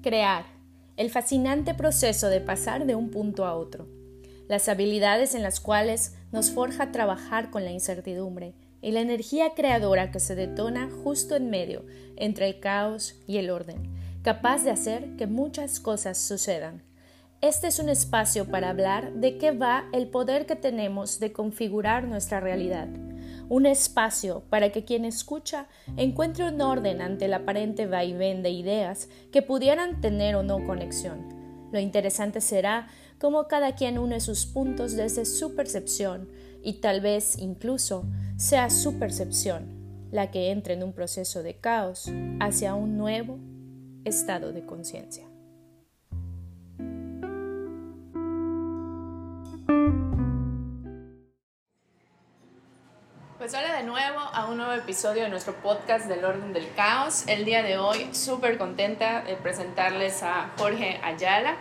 Crear. El fascinante proceso de pasar de un punto a otro. Las habilidades en las cuales nos forja trabajar con la incertidumbre y la energía creadora que se detona justo en medio entre el caos y el orden, capaz de hacer que muchas cosas sucedan. Este es un espacio para hablar de qué va el poder que tenemos de configurar nuestra realidad. Un espacio para que quien escucha encuentre un orden ante el aparente vaivén de ideas que pudieran tener o no conexión. Lo interesante será cómo cada quien une sus puntos desde su percepción y tal vez incluso sea su percepción la que entre en un proceso de caos hacia un nuevo estado de conciencia. Pues hola de nuevo a un nuevo episodio de nuestro podcast del orden del caos. El día de hoy súper contenta de presentarles a Jorge Ayala.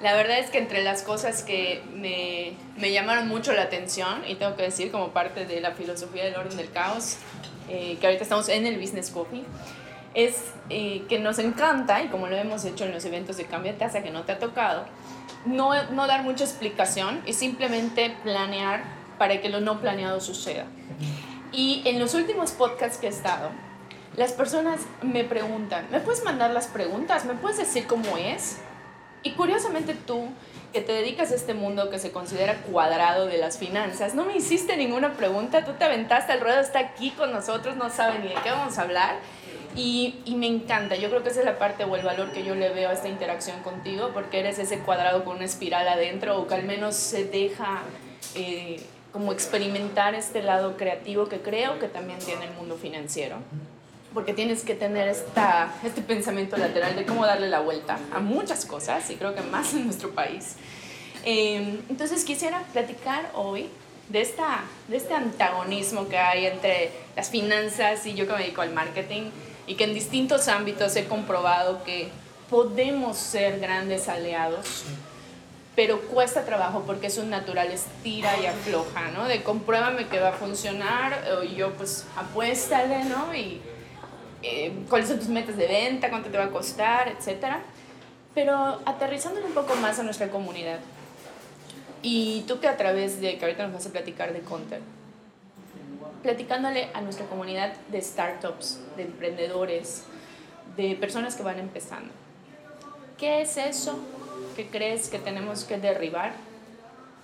La verdad es que entre las cosas que me, me llamaron mucho la atención, y tengo que decir como parte de la filosofía del orden del caos, eh, que ahorita estamos en el Business Coffee, es eh, que nos encanta, y como lo hemos hecho en los eventos de cambio de tasa que no te ha tocado, no, no dar mucha explicación y simplemente planear para que lo no planeado suceda. Y en los últimos podcasts que he estado, las personas me preguntan, ¿me puedes mandar las preguntas? ¿Me puedes decir cómo es? Y curiosamente tú, que te dedicas a este mundo que se considera cuadrado de las finanzas, no me hiciste ninguna pregunta, tú te aventaste al ruedo, está aquí con nosotros, no sabe ni de qué vamos a hablar. Y, y, me encanta, yo creo que esa es la parte o el valor que yo le veo a esta interacción contigo, porque eres ese cuadrado con una espiral adentro o que al menos se deja eh, como experimentar este lado creativo que creo que también tiene el mundo financiero porque tienes que tener esta, este pensamiento lateral de cómo darle la vuelta a muchas cosas, y creo que más en nuestro país. Em, entonces quisiera platicar hoy de, esta, de este antagonismo que hay entre las finanzas y yo que me dedico al marketing, y que en distintos ámbitos he comprobado que podemos ser grandes aliados, pero cuesta trabajo porque es un natural estira y afloja, ¿no? De compruébame que va a funcionar, y yo pues apuéstale, ¿no? Y eh, cuáles son tus metas de venta, cuánto te va a costar, etc. Pero aterrizándolo un poco más a nuestra comunidad. Y tú que a través de, que ahorita nos vas a platicar de Content, platicándole a nuestra comunidad de startups, de emprendedores, de personas que van empezando. ¿Qué es eso que crees que tenemos que derribar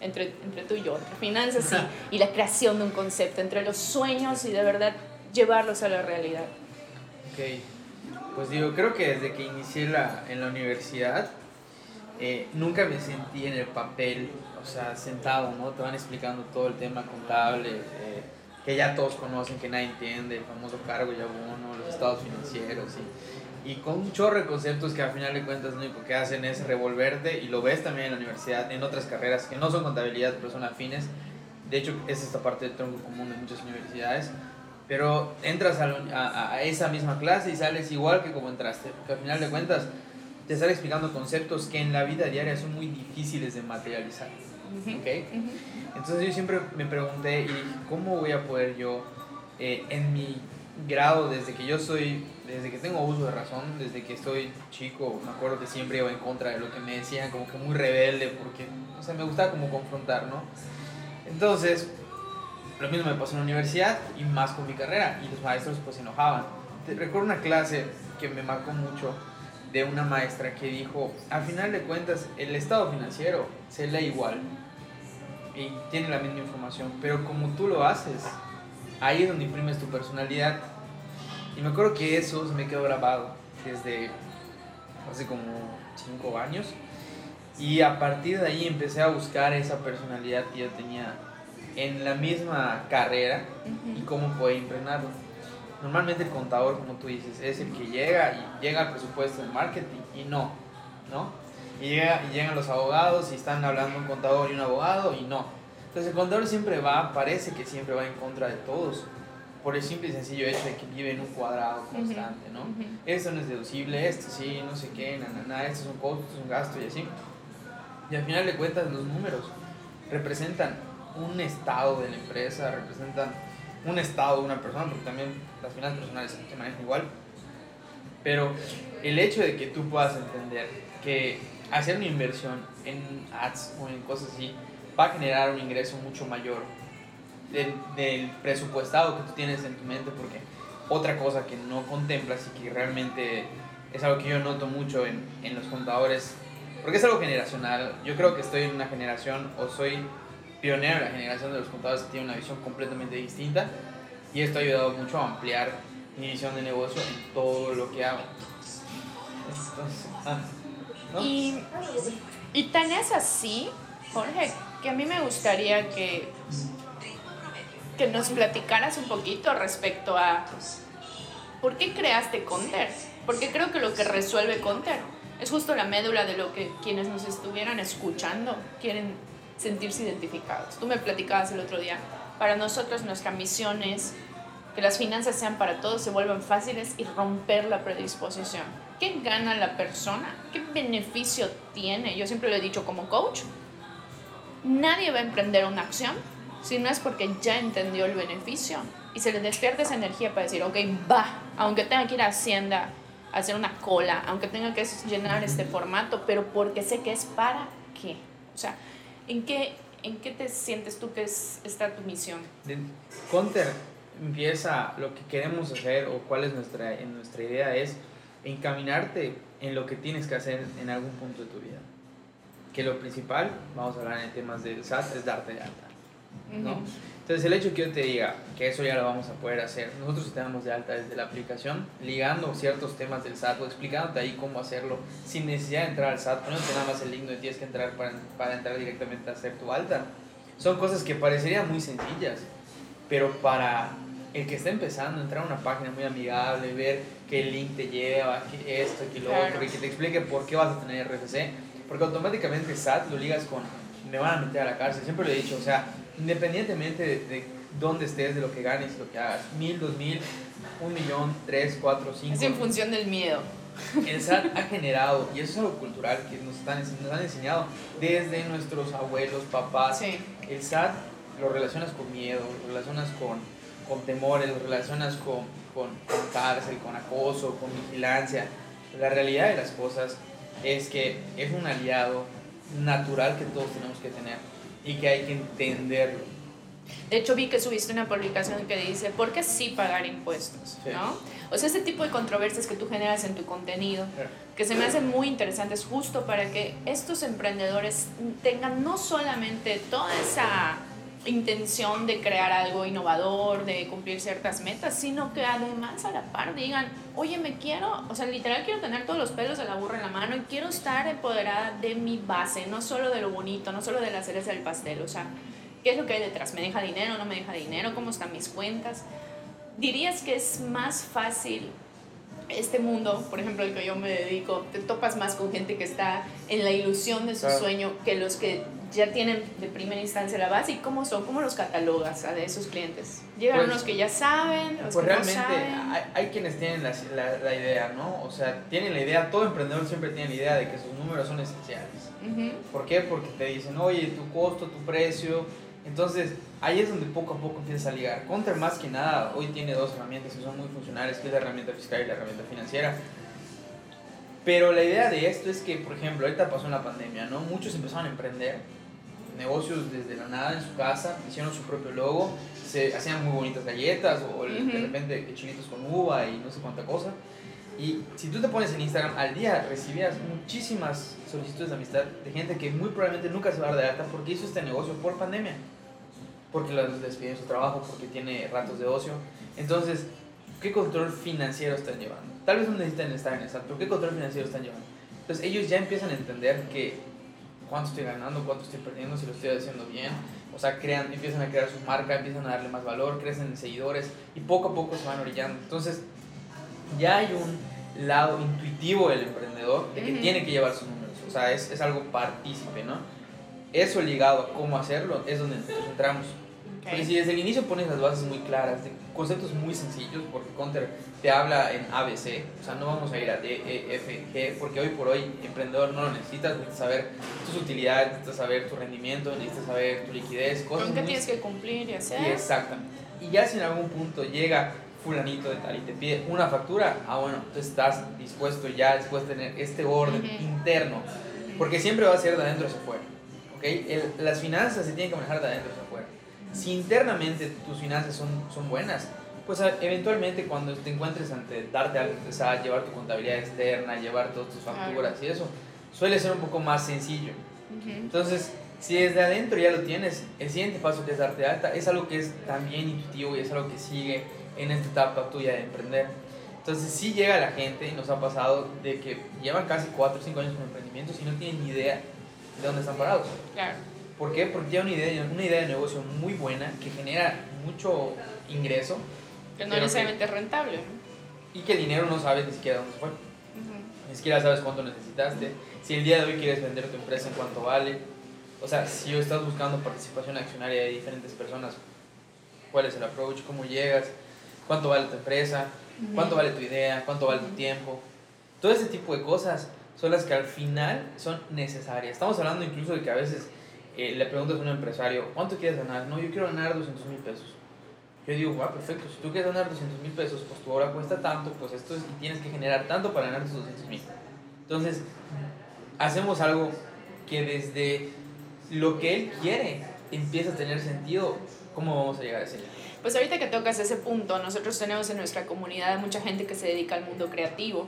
entre, entre tú y yo, entre finanzas y, y la creación de un concepto, entre los sueños y de verdad llevarlos a la realidad? Ok, pues digo, creo que desde que inicié la, en la universidad, eh, nunca me sentí en el papel, o sea, sentado, ¿no? Te van explicando todo el tema contable, eh, que ya todos conocen, que nadie entiende, el famoso cargo y abono, los estados financieros, y, y con un chorro de conceptos que al final de cuentas lo único que hacen es revolverte, y lo ves también en la universidad, en otras carreras que no son contabilidad, pero son afines. De hecho, es esta parte del tronco común de muchas universidades pero entras a, a, esa misma clase y sales igual que como entraste, porque al final de cuentas te están explicando conceptos que en la vida diaria son muy difíciles de materializar. ¿okay? Entonces yo siempre me pregunté, ¿y cómo voy a poder yo, eh, en mi grado, desde que yo soy, desde que tengo uso de razón, desde que estoy chico, me acuerdo que siempre iba en contra de lo que me decían, como que muy rebelde, porque, o sea, me gustaba como confrontar, ¿no? Entonces, lo mismo me pasó en la universidad y más con mi carrera y los maestros pues se enojaban. Recuerdo una clase que me marcó mucho de una maestra que dijo, al final de cuentas el estado financiero se lee igual y tiene la misma información, pero como tú lo haces, ahí es donde imprimes tu personalidad. Y me acuerdo que eso se me quedó grabado desde hace como 5 años. Y a partir de ahí empecé a buscar esa personalidad que yo tenía en la misma carrera y cómo puede impregnarlo. Normalmente el contador, como tú dices, es el que llega y llega al presupuesto de marketing y no, ¿no? Y, llega, y llegan los abogados y están hablando un contador y un abogado y no. Entonces el contador siempre va, parece que siempre va en contra de todos, por el simple y sencillo hecho de que vive en un cuadrado constante, ¿no? Esto no es deducible, esto sí, no sé qué, nada, nada, esto es un costo, esto es un gasto y así. Y al final de cuentas los números representan un estado de la empresa, representan un estado de una persona, porque también las finanzas personales se manejan igual. Pero el hecho de que tú puedas entender que hacer una inversión en ads o en cosas así va a generar un ingreso mucho mayor del, del presupuestado que tú tienes en tu mente, porque otra cosa que no contemplas y que realmente es algo que yo noto mucho en, en los contadores, porque es algo generacional. Yo creo que estoy en una generación o soy pionero en la generación de los contadores que tiene una visión completamente distinta y esto ha ayudado mucho a ampliar mi visión de negocio en todo lo que hago. Ah, ¿no? Y, y tan es así, Jorge, que a mí me gustaría que, que nos platicaras un poquito respecto a por qué creaste Conter. Porque creo que lo que resuelve Conter es justo la médula de lo que quienes nos estuvieran escuchando quieren sentirse identificados. Tú me platicabas el otro día, para nosotros nuestra misión es que las finanzas sean para todos, se vuelvan fáciles y romper la predisposición. ¿Qué gana la persona? ¿Qué beneficio tiene? Yo siempre lo he dicho como coach, nadie va a emprender una acción si no es porque ya entendió el beneficio y se le despierta esa energía para decir, ok, va, aunque tenga que ir a Hacienda a hacer una cola, aunque tenga que llenar este formato, pero porque sé que es para qué. O sea, ¿en qué, en qué te sientes tú que es, está tu misión? Conter empieza lo que queremos hacer o cuál es nuestra, en nuestra idea es encaminarte en lo que tienes que hacer en algún punto de tu vida. Que lo principal, vamos a hablar en temas del SAT, es darte de alta. ¿No? Entonces el hecho que yo te diga que eso ya lo vamos a poder hacer, nosotros te damos de alta desde la aplicación, ligando ciertos temas del SAT o explicándote ahí cómo hacerlo sin necesidad de entrar al SAT, poniéndote nada más el link donde tienes que entrar para, para entrar directamente a hacer tu alta. Son cosas que parecerían muy sencillas, pero para el que está empezando, entrar a una página muy amigable, ver qué link te lleva, que esto, que lo Claro. otro, que te explique por qué vas a tener RFC, porque automáticamente SAT lo ligas con me van a meter a la cárcel, siempre lo he dicho, o sea, independientemente de, de dónde estés, de lo que ganes, lo que hagas, mil, dos mil, un millón, tres, cuatro, cinco, Es en función del miedo. el SAT ha generado, y eso es algo cultural que nos, están, nos han enseñado desde nuestros abuelos, papás, Sí. el SAT lo relacionas con miedo, lo relacionas con, con temores, lo relacionas con, con, con cárcel, con acoso, con vigilancia. La realidad de las cosas es que es un aliado natural que todos tenemos que tener y que hay que entenderlo. De hecho, vi que subiste una publicación que dice, ¿por qué sí pagar impuestos? Sí. ¿No? O sea, ese tipo de controversias que tú generas en tu contenido, que se me hacen muy interesantes justo para que estos emprendedores tengan no solamente toda esa intención de crear algo innovador, de cumplir ciertas metas, sino que además a la par digan, oye, me quiero, o sea, literal quiero tener todos los pelos de la burra en la mano y quiero estar empoderada de mi base, no solo de lo bonito, no solo de la cereza del pastel, o sea, ¿qué es lo que hay detrás? ¿Me deja dinero? ¿No me deja dinero? ¿Cómo están mis cuentas? ¿Dirías que es más fácil este mundo, por ejemplo, el que yo me dedico, te topas más con gente que está en la ilusión de su Claro. sueño que los que ya tienen de primera instancia la base y cómo son, cómo los catalogas a de esos clientes. Llegan Pues- unos que ya saben, los Pues que no realmente saben. hay, hay quienes tienen la, la, la idea, ¿no? O sea, tienen la idea, todo emprendedor siempre tiene la idea de que sus números son esenciales. Ujú. ¿Por qué? Porque te dicen, oye, tu costo, tu precio. Entonces, ahí es donde poco a poco empiezas a ligar. Counter más que nada, hoy tiene dos herramientas que son muy funcionales, que es la herramienta fiscal y la herramienta financiera. Pero la idea de esto es que, por ejemplo, ahorita pasó una pandemia, ¿no? Muchos empezaron a emprender negocios desde la nada en su casa, hicieron su propio logo, se hacían muy bonitas galletas o de Ujú. repente chilitos con uva y no sé cuánta cosa. Y si tú te pones en Instagram, al día recibías muchísimas solicitudes de amistad de gente que muy probablemente nunca se va a dar de alta porque hizo este negocio por pandemia. Porque los despiden de su trabajo, porque tiene ratos de ocio. Entonces, ¿qué control financiero están llevando? Tal vez no necesitan estar en esa, pero ¿qué control financiero están llevando? Entonces, ellos ya empiezan a entender que cuánto estoy ganando, cuánto estoy perdiendo, si lo estoy haciendo bien. O sea, crean, empiezan a crear su marca, empiezan a darle más valor, crecen en seguidores y poco a poco se van orillando. Entonces, ya hay un lado intuitivo del emprendedor de que Ujú. tiene que llevar sus números. O sea, es, es algo partícipe, ¿no? Eso ligado a cómo hacerlo es donde nosotros entramos. Ok. Porque si desde el inicio pones las bases muy claras, de conceptos muy sencillos, porque Counter te habla en ABC, o sea, no vamos a ir a D, E, F, G, porque hoy por hoy, emprendedor, no lo necesitas, necesitas saber tus utilidades, necesitas saber tu rendimiento, necesitas saber tu liquidez, cosas ¿Con qué muy tienes que cumplir y hacer? y exactamente. Y ya si en algún punto llega fulanito de tal y te pide una factura, ah bueno, tú estás dispuesto ya después de tener este orden interno, porque siempre va a ser de adentro hacia afuera, ¿ok? las finanzas se tienen que manejar de adentro hacia afuera. Si internamente tus finanzas son, son buenas, pues eventualmente cuando te encuentres ante darte algo, llevar tu contabilidad externa, llevar todas tus facturas y eso, suele ser un poco más sencillo. Entonces, si desde adentro ya lo tienes, el siguiente paso que es darte alta es algo que es también intuitivo y es algo que sigue en esta etapa tuya de emprender. Entonces sí llega la gente y nos ha pasado de que llevan casi 4 o 5 años con emprendimientos y no tienen ni idea de dónde están parados. Claro. ¿Por qué? Porque tienen una idea, una idea de negocio muy buena que genera mucho ingreso. Que no necesariamente es rentable. Y que el dinero no sabes ni siquiera dónde fue. Ni siquiera sabes cuánto necesitaste. Si el día de hoy quieres vender tu empresa en cuánto vale. O sea, si estás buscando participación accionaria de diferentes personas, ¿cuál es el approach? ¿Cómo llegas? cuánto vale tu empresa, cuánto vale tu idea, cuánto vale tu tiempo. Todo ese tipo de cosas son las que al final son necesarias. Estamos hablando incluso de que a veces eh, le preguntas a un empresario, ¿cuánto quieres ganar? No, yo quiero ganar 200 mil pesos. Yo digo, ah, perfecto, si tú quieres ganar 200 mil pesos, pues tu obra cuesta tanto, pues esto es, y tienes que generar tanto para ganar esos 200 mil. Entonces, hacemos algo que desde lo que él quiere empieza a tener sentido, ¿cómo vamos a llegar a ese pues ahorita que tocas ese punto, nosotros tenemos en nuestra comunidad mucha gente que se dedica al mundo creativo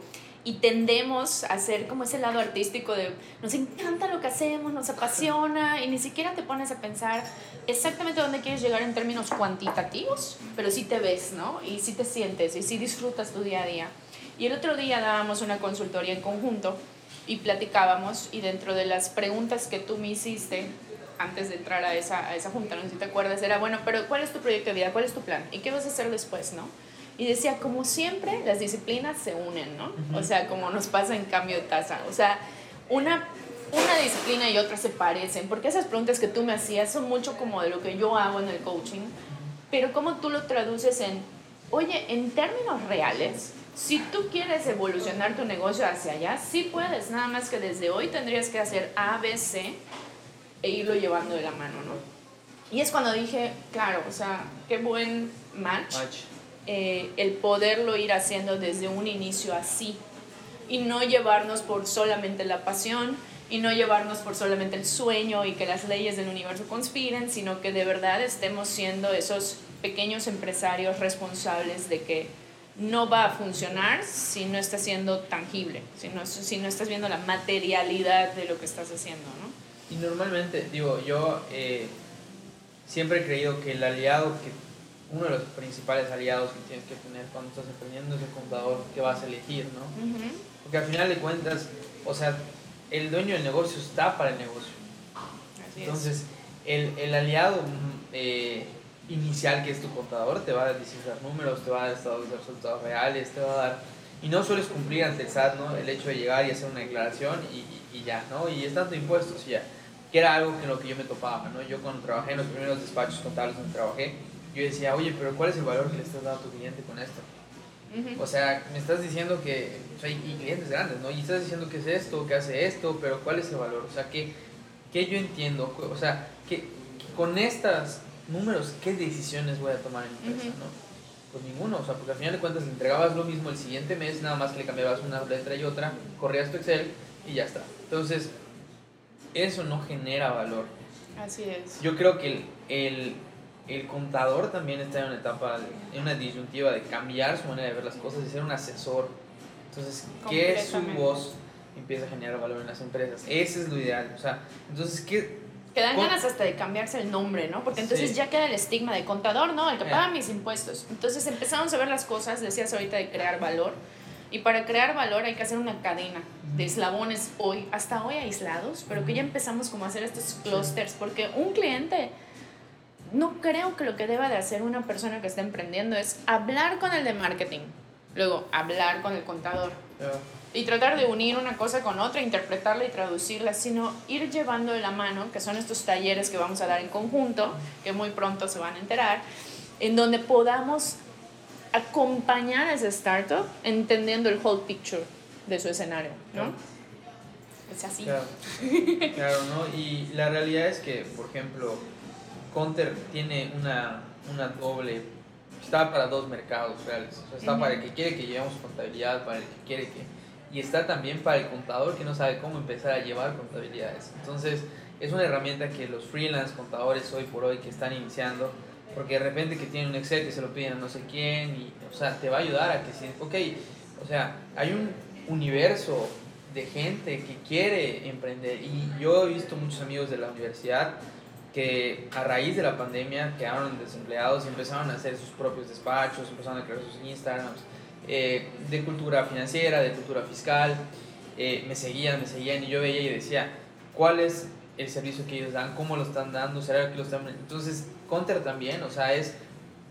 y tendemos a ser como ese lado artístico de nos encanta lo que hacemos, nos apasiona y ni siquiera te pones a pensar exactamente dónde quieres llegar en términos cuantitativos, pero sí te ves, ¿no? Y sí te sientes y sí disfrutas tu día a día. Y el otro día dábamos una consultoría en conjunto y platicábamos y dentro de las preguntas que tú me hiciste, antes de entrar a esa, a esa junta, no sé si te acuerdas, era, bueno, pero ¿cuál es tu proyecto de vida? ¿Cuál es tu plan? ¿Y qué vas a hacer después, no? Y decía, como siempre, las disciplinas se unen, ¿no? O sea, como nos pasa en cambio de taza. O sea, una, una disciplina y otra se parecen, porque esas preguntas que tú me hacías son mucho como de lo que yo hago en el coaching, pero cómo tú lo traduces en, oye, en términos reales, si tú quieres evolucionar tu negocio hacia allá, sí puedes, nada más que desde hoy tendrías que hacer A, B, C e irlo llevando de la mano, ¿no? Y es cuando dije, claro, o sea, qué buen match, eh, el poderlo ir haciendo desde un inicio así y no llevarnos por solamente la pasión y no llevarnos por solamente el sueño y que las leyes del universo conspiren, sino que de verdad estemos siendo esos pequeños empresarios responsables de que no va a funcionar si no está siendo tangible, si no, si no estás viendo la materialidad de lo que estás haciendo, ¿no? Y normalmente, digo, yo eh, siempre he creído que el aliado, que uno de los principales aliados que tienes que tener cuando estás emprendiendo es el contador que vas a elegir, ¿no? Porque al final de cuentas, o sea, el dueño del negocio está para el negocio. Entonces, el, el, aliado eh, inicial que es tu contador te va a decir los números, te va a dar estados de resultados reales, te va a dar... Y no sueles cumplir ante el SAT, ¿no? El hecho de llegar y hacer una declaración y, y ya, ¿no? Y es tanto impuestos y ya que era algo en lo que yo me topaba, ¿no? Yo cuando trabajé en los primeros despachos contables donde trabajé, yo decía, oye, pero ¿cuál es el valor que le estás dando a tu cliente con esto? O sea, me estás diciendo que, o sea, y clientes grandes, ¿no? Y estás diciendo que es esto, que hace esto, pero ¿cuál es el valor? O sea, que, que yo entiendo, o sea, que, con estos números, ¿qué decisiones voy a tomar en mi empresa, no? Pues ninguno, o sea, porque al final de cuentas le entregabas lo mismo el siguiente mes, nada más que le cambiabas una letra y otra, corrías tu Excel y ya está. Entonces, eso no genera valor. Así es. Yo creo que el, el, contador también está en una etapa, en una disyuntiva de cambiar su manera de ver las cosas y ser un asesor. Entonces, que su voz empieza a generar valor en las empresas. Ese es lo ideal. O sea, entonces, ¿qué, que dan ganas hasta de cambiarse el nombre, ¿no? Porque entonces ya queda el estigma de contador, ¿no? El que paga mis impuestos. Entonces empezamos a ver las cosas, decías ahorita de crear valor. Y para crear valor hay que hacer una cadena de eslabones hoy, hasta hoy aislados, pero que ya empezamos como a hacer estos clusters, porque un cliente, no creo que lo que deba de hacer una persona que está emprendiendo es hablar con el de marketing, luego hablar con el contador. Y tratar de unir una cosa con otra, interpretarla y traducirla, sino ir llevando de la mano, que son estos talleres que vamos a dar en conjunto, que muy pronto se van a enterar, en donde podamos acompañar a ese startup entendiendo el whole picture de su escenario, ¿no? Es así. Claro. ¿no? Y la realidad es que, por ejemplo, Counter tiene una, una doble está para dos mercados reales. está para el que quiere que llevemos contabilidad, para el que quiere que... Y está también para el contador que no sabe cómo empezar a llevar contabilidades. Entonces, es una herramienta que los freelance contadores hoy por hoy que están iniciando, porque de repente que tienen un Excel que se lo piden a no sé quién, y, o sea, te va a ayudar a que si, ok, o sea, hay un universo de gente que quiere emprender y yo he visto muchos amigos de la universidad que a raíz de la pandemia quedaron desempleados y empezaron a hacer sus propios despachos, empezaron a crear sus Instagrams eh, de cultura financiera, de cultura fiscal, eh, me seguían, me seguían y yo veía y decía, ¿cuál es el servicio que ellos dan? ¿Cómo lo están dando? ¿Será que lo están...? Entonces, Counter también, o sea, es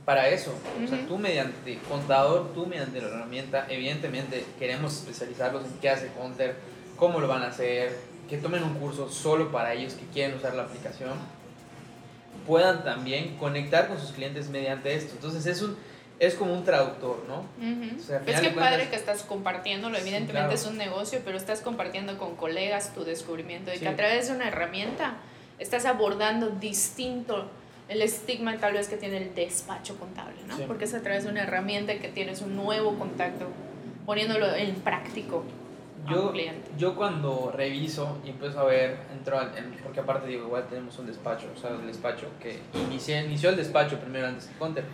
para eso. O sea, tú mediante contador, tú mediante la herramienta, evidentemente queremos especializarlos en qué hace Counter, cómo lo van a hacer, que tomen un curso solo para ellos que quieren usar la aplicación, puedan también conectar con sus clientes mediante esto. Entonces es un es como un traductor, ¿no? es que padre que estás compartiéndolo, evidentemente es un negocio, pero estás compartiendo con colegas tu descubrimiento de que a través de una herramienta estás abordando distinto el estigma tal vez que tiene el despacho contable, ¿no? Porque es a través de una herramienta que tienes un nuevo contacto, poniéndolo en práctico. Yo, yo cuando reviso y empiezo a ver, entro porque aparte digo, igual tenemos un despacho, o sea, el despacho que inicié, inició el despacho primero antes que Conter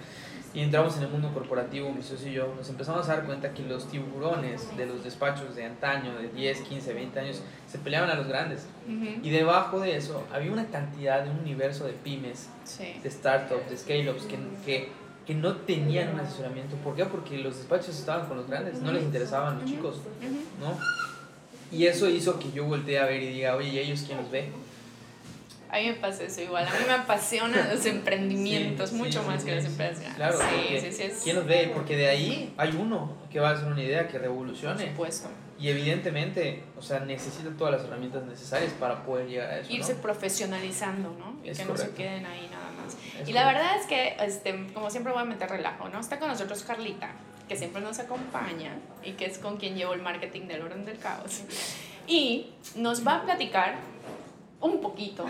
y entramos en el mundo corporativo, mi socio y yo, nos empezamos a dar cuenta que los tiburones de los despachos de antaño, de 10, 15, 20 años, se peleaban a los grandes. Y debajo de eso había una cantidad de un universo de pymes, de startups, de scale-ups, que, que, que, no tenían un asesoramiento. ¿Por qué? Porque los despachos estaban con los grandes, no les interesaban los chicos, ¿no? Y eso hizo que yo volteé a ver y diga, oye, ¿y ellos quién los ve? A mí me pasa eso igual. A mí me apasionan los emprendimientos mucho más que las empresas. Claro, sí, sí, ¿quién los ve? Porque de ahí hay uno que va a ser una idea que revolucione. Por supuesto. Y evidentemente, o sea, necesita todas las herramientas necesarias para poder llegar a eso. Irse profesionalizando, ¿no? Y que no se queden ahí nada más. y la verdad es que, este, como siempre voy a meter relajo, ¿no? Está con nosotros Carlita, que siempre nos acompaña y que es con quien llevo el marketing del orden del caos. Y nos va a platicar un poquito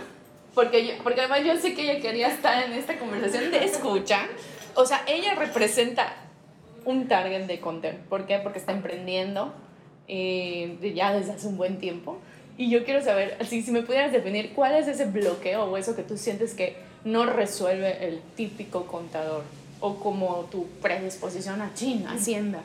porque, porque además yo sé que ella quería estar en esta conversación de escucha. O sea, ella representa un target de content. ¿Por qué? Porque está emprendiendo eh, ya desde hace un buen tiempo. Y yo quiero saber, si, si me pudieras definir, ¿cuál es ese bloqueo o eso que tú sientes que no resuelve el típico contador? O como tu predisposición a China, Hacienda.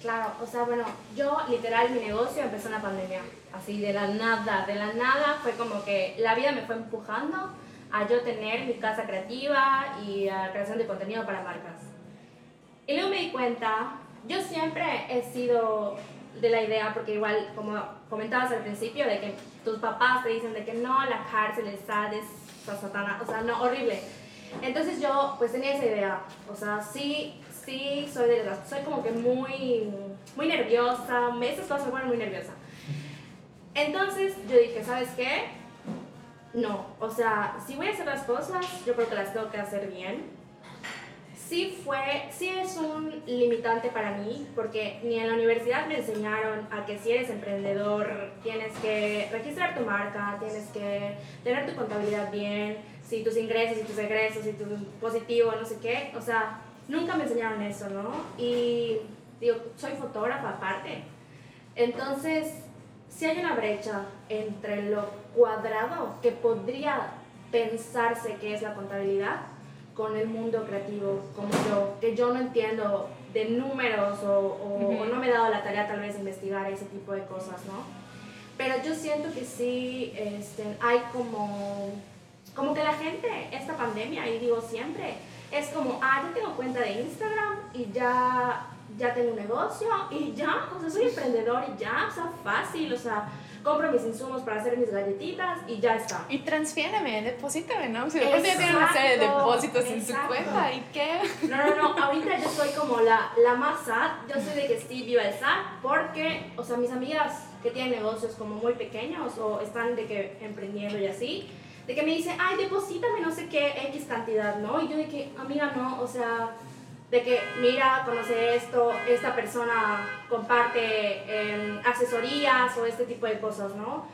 Claro, o sea, bueno, yo literal mi negocio empezó en la pandemia, así de la nada, de la nada fue como que la vida me fue empujando a yo tener mi casa creativa y a creación de contenido para marcas. Y luego me di cuenta, yo siempre he sido de la idea, porque igual como comentabas al principio, de que tus papás te dicen de que no, la cárcel está de satana, o sea, no, horrible. Entonces yo pues tenía esa idea, o sea, sí sí soy de las, soy como que muy, muy nerviosa, esas cosas me ponen muy nerviosa. Entonces yo dije, ¿sabes qué? No, o sea, si voy a hacer las cosas, yo creo que las tengo que hacer bien. Sí fue, sí es un limitante para mí, porque ni en la universidad me enseñaron a que si eres emprendedor tienes que registrar tu marca, tienes que tener tu contabilidad bien, si tus ingresos y tus egresos y tu positivo, no sé qué, o sea, nunca me enseñaron eso, ¿no? Y digo, soy fotógrafa aparte. Entonces, si hay una brecha entre lo cuadrado que podría pensarse que es la contabilidad con el mundo creativo como yo, que yo no entiendo de números o, no me he dado la tarea tal vez de investigar ese tipo de cosas, ¿no? Pero yo siento que sí este, hay como, como que la gente, esta pandemia, y digo siempre, es como, ah, yo tengo cuenta de Instagram y ya, ya tengo un negocio y ya, o sea, soy emprendedor y ya, o sea, fácil, o sea, compro mis insumos para hacer mis galletitas y ya está. Y transfiéreme, deposítame, ¿no? Si de pronto ya tiene una serie de depósitos en su cuenta, ¿y qué? No, no, no, ahorita yo soy como la, la más sad, yo soy de que sí viva el sad, porque, o sea, mis amigas que tienen negocios como muy pequeños o están de que emprendiendo y así, de que me dice, ay, deposítame no sé qué X cantidad, ¿no? Y yo de que, amiga, no, o sea, de que, mira, conoce esto, esta persona comparte em, asesorías o este tipo de cosas, ¿no?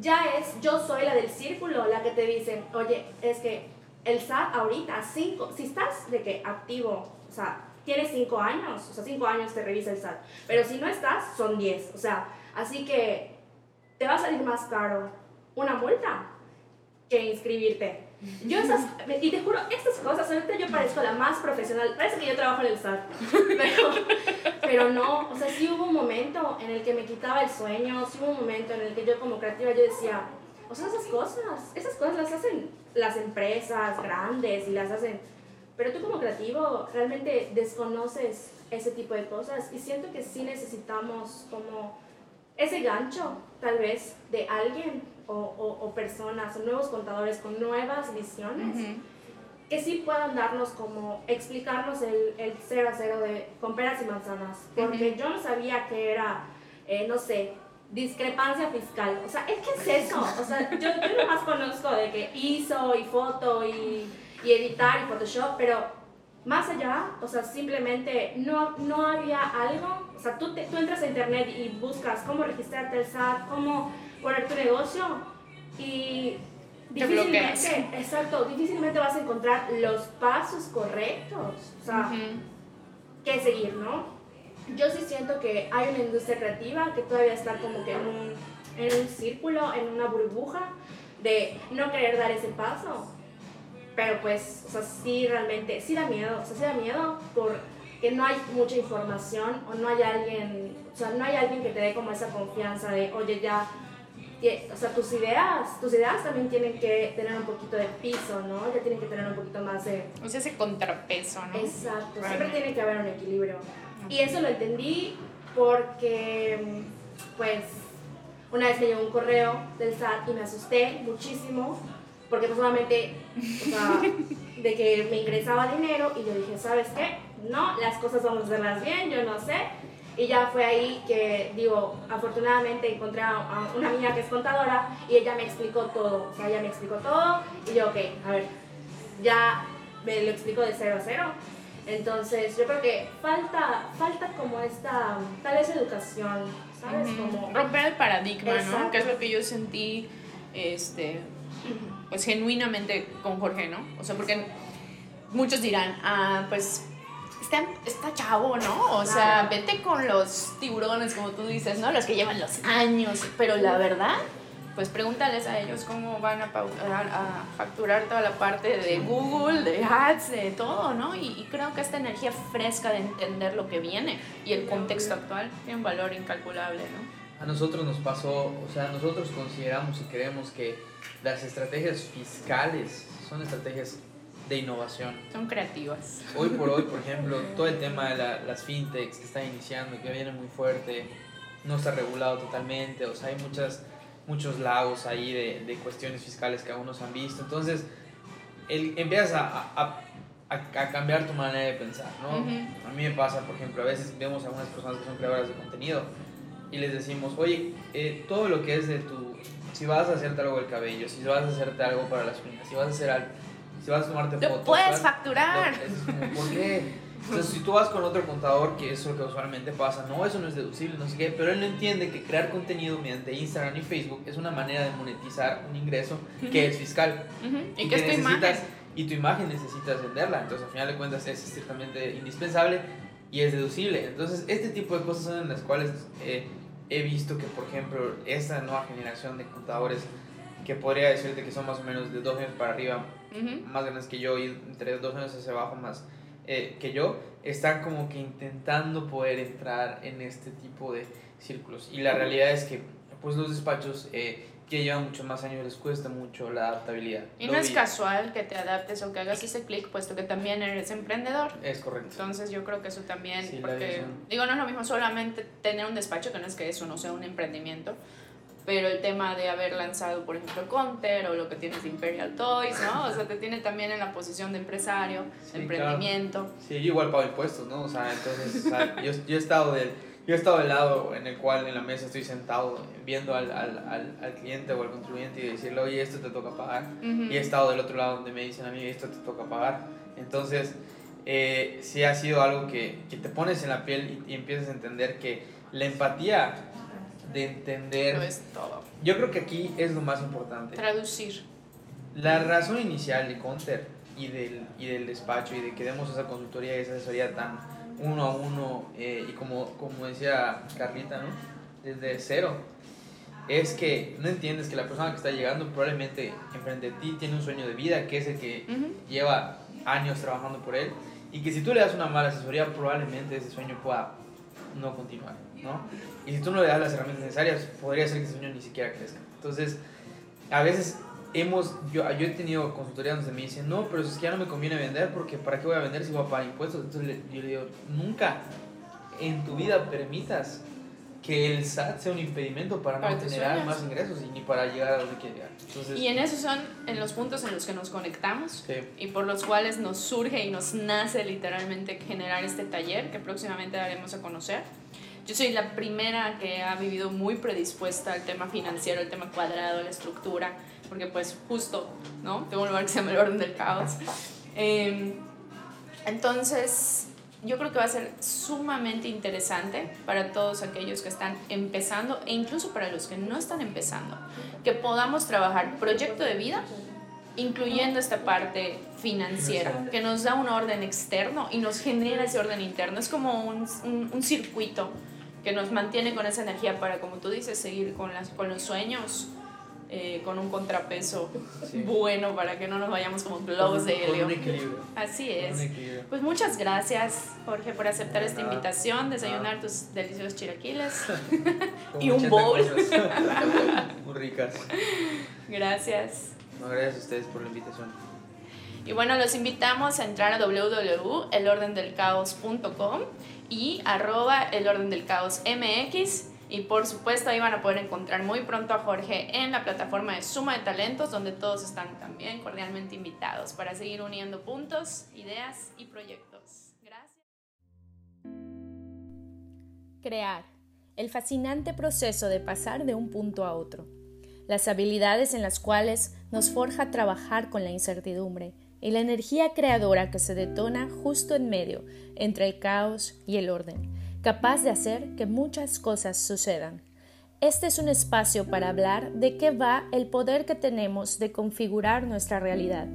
Ya es, yo soy la del círculo, la que te dice, oye, es que el SAT ahorita, cinco, si estás de que activo sea, tienes cinco años, o sea, cinco años te revisa el SAT. Pero si no estás, son 10. O sea, así que te va a salir más caro una multa que inscribirte. Yo esas, y te juro, estas cosas, ahorita yo parezco la más profesional, parece que yo trabajo en el SAT, pero, pero no, o sea, sí hubo un momento en el que me quitaba el sueño, sí hubo un momento en el que yo como creativa yo decía, o sea, esas cosas, esas cosas las hacen las empresas grandes y las hacen, pero tú como creativo realmente desconoces ese tipo de cosas y siento que sí necesitamos como ese gancho, tal vez, de alguien o, o, personas o nuevos contadores con nuevas visiones. Que sí puedan darnos como, explicarnos el, el cero a cero de con peras y manzanas. Porque yo no sabía que era, eh, no sé, discrepancia fiscal. O sea, ¿qué es eso? O sea, yo, yo nomás conozco de que hizo y foto y, y editar y Photoshop, pero más allá, o sea, simplemente no, no había algo, o sea, tú, tú entras a internet y buscas cómo registrarte el SAT, cómo poner tu negocio y difícilmente, exacto, difícilmente vas a encontrar los pasos correctos, o sea, qué seguir, ¿no? Yo sí siento que hay una industria creativa que todavía está como que en un, en un círculo, en una burbuja de no querer dar ese paso. Pero pues, o sea, sí realmente, sí da miedo, o sea, sí da miedo porque no hay mucha información o no hay alguien, o sea, no hay alguien que te dé como esa confianza de, oye, ya, o sea, tus ideas, tus ideas también tienen que tener un poquito de piso, ¿no? Ya tienen que tener un poquito más de... O sea, ese contrapeso, ¿no? Exacto, siempre tiene que haber un equilibrio. Y eso lo entendí porque, pues, una vez me llegó un correo del SAT y me asusté muchísimo porque pues solamente, o sea, de que me ingresaba dinero y yo dije, ¿sabes qué? No, las cosas vamos a hacerlas bien, yo no sé. Y ya fue ahí que, digo, afortunadamente encontré a una amiga que es contadora y ella me explicó todo. O sea, ella me explicó todo y yo, ok, a ver, ya me lo explico de cero a cero. Entonces, yo creo que falta, falta como esta, tal vez educación, ¿sabes? como... Romper el paradigma, ¿no? Que es lo que yo sentí, este, pues genuinamente con Jorge, ¿no? O sea, porque muchos dirán, ah, pues está, está chavo, ¿no? O sea, vete con los tiburones, como tú dices, ¿no? Los que llevan los años, pero la verdad, pues pregúntales a ellos cómo van a, a, facturar toda la parte de Google, de ads, de todo, ¿no? Y, y, creo que esta energía fresca de entender lo que viene y el contexto actual tiene un valor incalculable, ¿no? A nosotros nos pasó, o sea, nosotros consideramos y creemos que las estrategias fiscales son estrategias de innovación. Son creativas. Hoy por hoy, por ejemplo, todo el tema de las fintechs que están iniciando, que viene muy fuerte, no está regulado totalmente, o sea, hay muchas, muchos lagos ahí de, de cuestiones fiscales que aún no se han visto. Entonces, el, empiezas a, a, a, cambiar tu manera de pensar, ¿no? A mí me pasa, por ejemplo, a veces vemos a algunas personas que son creadoras de contenido y les decimos, oye, eh, todo lo que es de tu, si vas a hacerte algo del cabello, si vas a hacerte algo para las uñas, si vas a hacer algo, si vas a tomarte fotos. puedes facturar. ¿Por qué? Entonces, si tú vas con otro contador, que es lo que usualmente pasa, no, eso no es deducible, no sé qué, pero él no entiende que crear contenido mediante Instagram y Facebook es una manera de monetizar un ingreso que es fiscal. Y, que, es tu imagen. Y tu imagen necesitas venderla, entonces al final de cuentas es estrictamente indispensable y es deducible. Entonces, este tipo de cosas son en las cuales eh, he visto que, por ejemplo, esta nueva generación de contadores, que podría decirte que son más o menos de dos años para arriba, más grandes que yo, y entre dos años hacia abajo más eh, que yo, están como que intentando poder entrar en este tipo de círculos. Y la realidad es que, pues, los despachos... Eh, que llevan muchos más años les cuesta mucho la adaptabilidad. Y no es casual que te adaptes o que hagas ese clic, puesto que también eres emprendedor. Es correcto. Entonces yo creo que eso también, porque digo, no es lo mismo solamente tener un despacho, que no es que eso no sea un emprendimiento, pero el tema de haber lanzado, por ejemplo, Conter o lo que tienes de Imperial Toys, ¿no? O sea, te tiene también en la posición de empresario, de emprendimiento. Sí, yo igual pago impuestos, ¿no? O sea, entonces, yo, yo he estado del yo he estado del lado en el cual en la mesa estoy sentado viendo al, al, al, cliente o al contribuyente y decirle, oye, esto te toca pagar. Y he estado del otro lado donde me dicen a mí, esto te toca pagar. Entonces, eh, sí ha sido algo que, que, te pones en la piel y, empiezas a entender que la empatía de entender... No es todo. Yo creo que aquí es lo más importante. Traducir. La razón inicial de Conter y del, y del despacho y de que demos esa consultoría y esa asesoría tan uno a uno eh, y como, como decía Carlita, ¿no? Desde cero. Es que no entiendes que la persona que está llegando probablemente enfrente de ti tiene un sueño de vida, que es el que lleva años trabajando por él, y que si tú le das una mala asesoría, probablemente ese sueño pueda no continuar, ¿no? Y si tú no le das las herramientas necesarias, podría ser que ese sueño ni siquiera crezca. Entonces, a veces hemos, yo, yo he tenido consultorías donde me dicen, no, pero es que ya no me conviene vender porque ¿para qué voy a vender si voy a pagar impuestos? Entonces yo le digo, nunca en tu vida permitas que el SAT sea un impedimento para, no generar más ingresos y ni para llegar a donde quieres llegar. y en esos son en los puntos en los que nos conectamos y por los cuales nos surge y nos nace literalmente generar este taller que próximamente daremos a conocer. Yo soy la primera que ha vivido muy predispuesta al tema financiero, el tema cuadrado, la estructura, porque pues justo, ¿no? Tengo un lugar que se llama el orden del caos. Em, entonces, yo creo que va a ser sumamente interesante para todos aquellos que están empezando e incluso para los que no están empezando, que podamos trabajar proyecto de vida incluyendo esta parte financiera, que nos da un orden externo y nos genera ese orden interno. Es como un, un, un circuito que nos mantiene con esa energía para, como tú dices, seguir con, las, con los sueños, eh, con un contrapeso bueno para que no nos vayamos como globos de helio. Así es. Pues muchas gracias, Jorge, por aceptar esta invitación, desayunar tus deliciosos chilaquiles y un bowl. Muy ricas. Gracias. No, gracias a ustedes por la invitación. Y bueno, los invitamos a entrar a www.elordendelcaos.com y arroba el Y por supuesto ahí van a poder encontrar muy pronto a Jorge en la plataforma de Suma de Talentos, donde todos están también cordialmente invitados para seguir uniendo puntos, ideas y proyectos. Gracias. Crear. El fascinante proceso de pasar de un punto a otro. Las habilidades en las cuales nos forja trabajar con la incertidumbre y la energía creadora que se detona justo en medio entre el caos y el orden, capaz de hacer que muchas cosas sucedan. Este es un espacio para hablar de qué va el poder que tenemos de configurar nuestra realidad.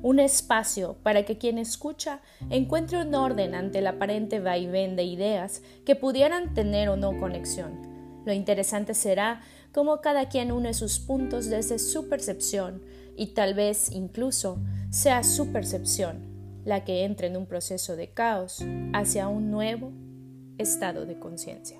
Un espacio para que quien escucha encuentre un orden ante el aparente vaivén de ideas que pudieran tener o no conexión. Lo interesante será cómo cada quien une sus puntos desde su percepción y tal vez incluso sea su percepción la que entre en un proceso de caos hacia un nuevo estado de conciencia.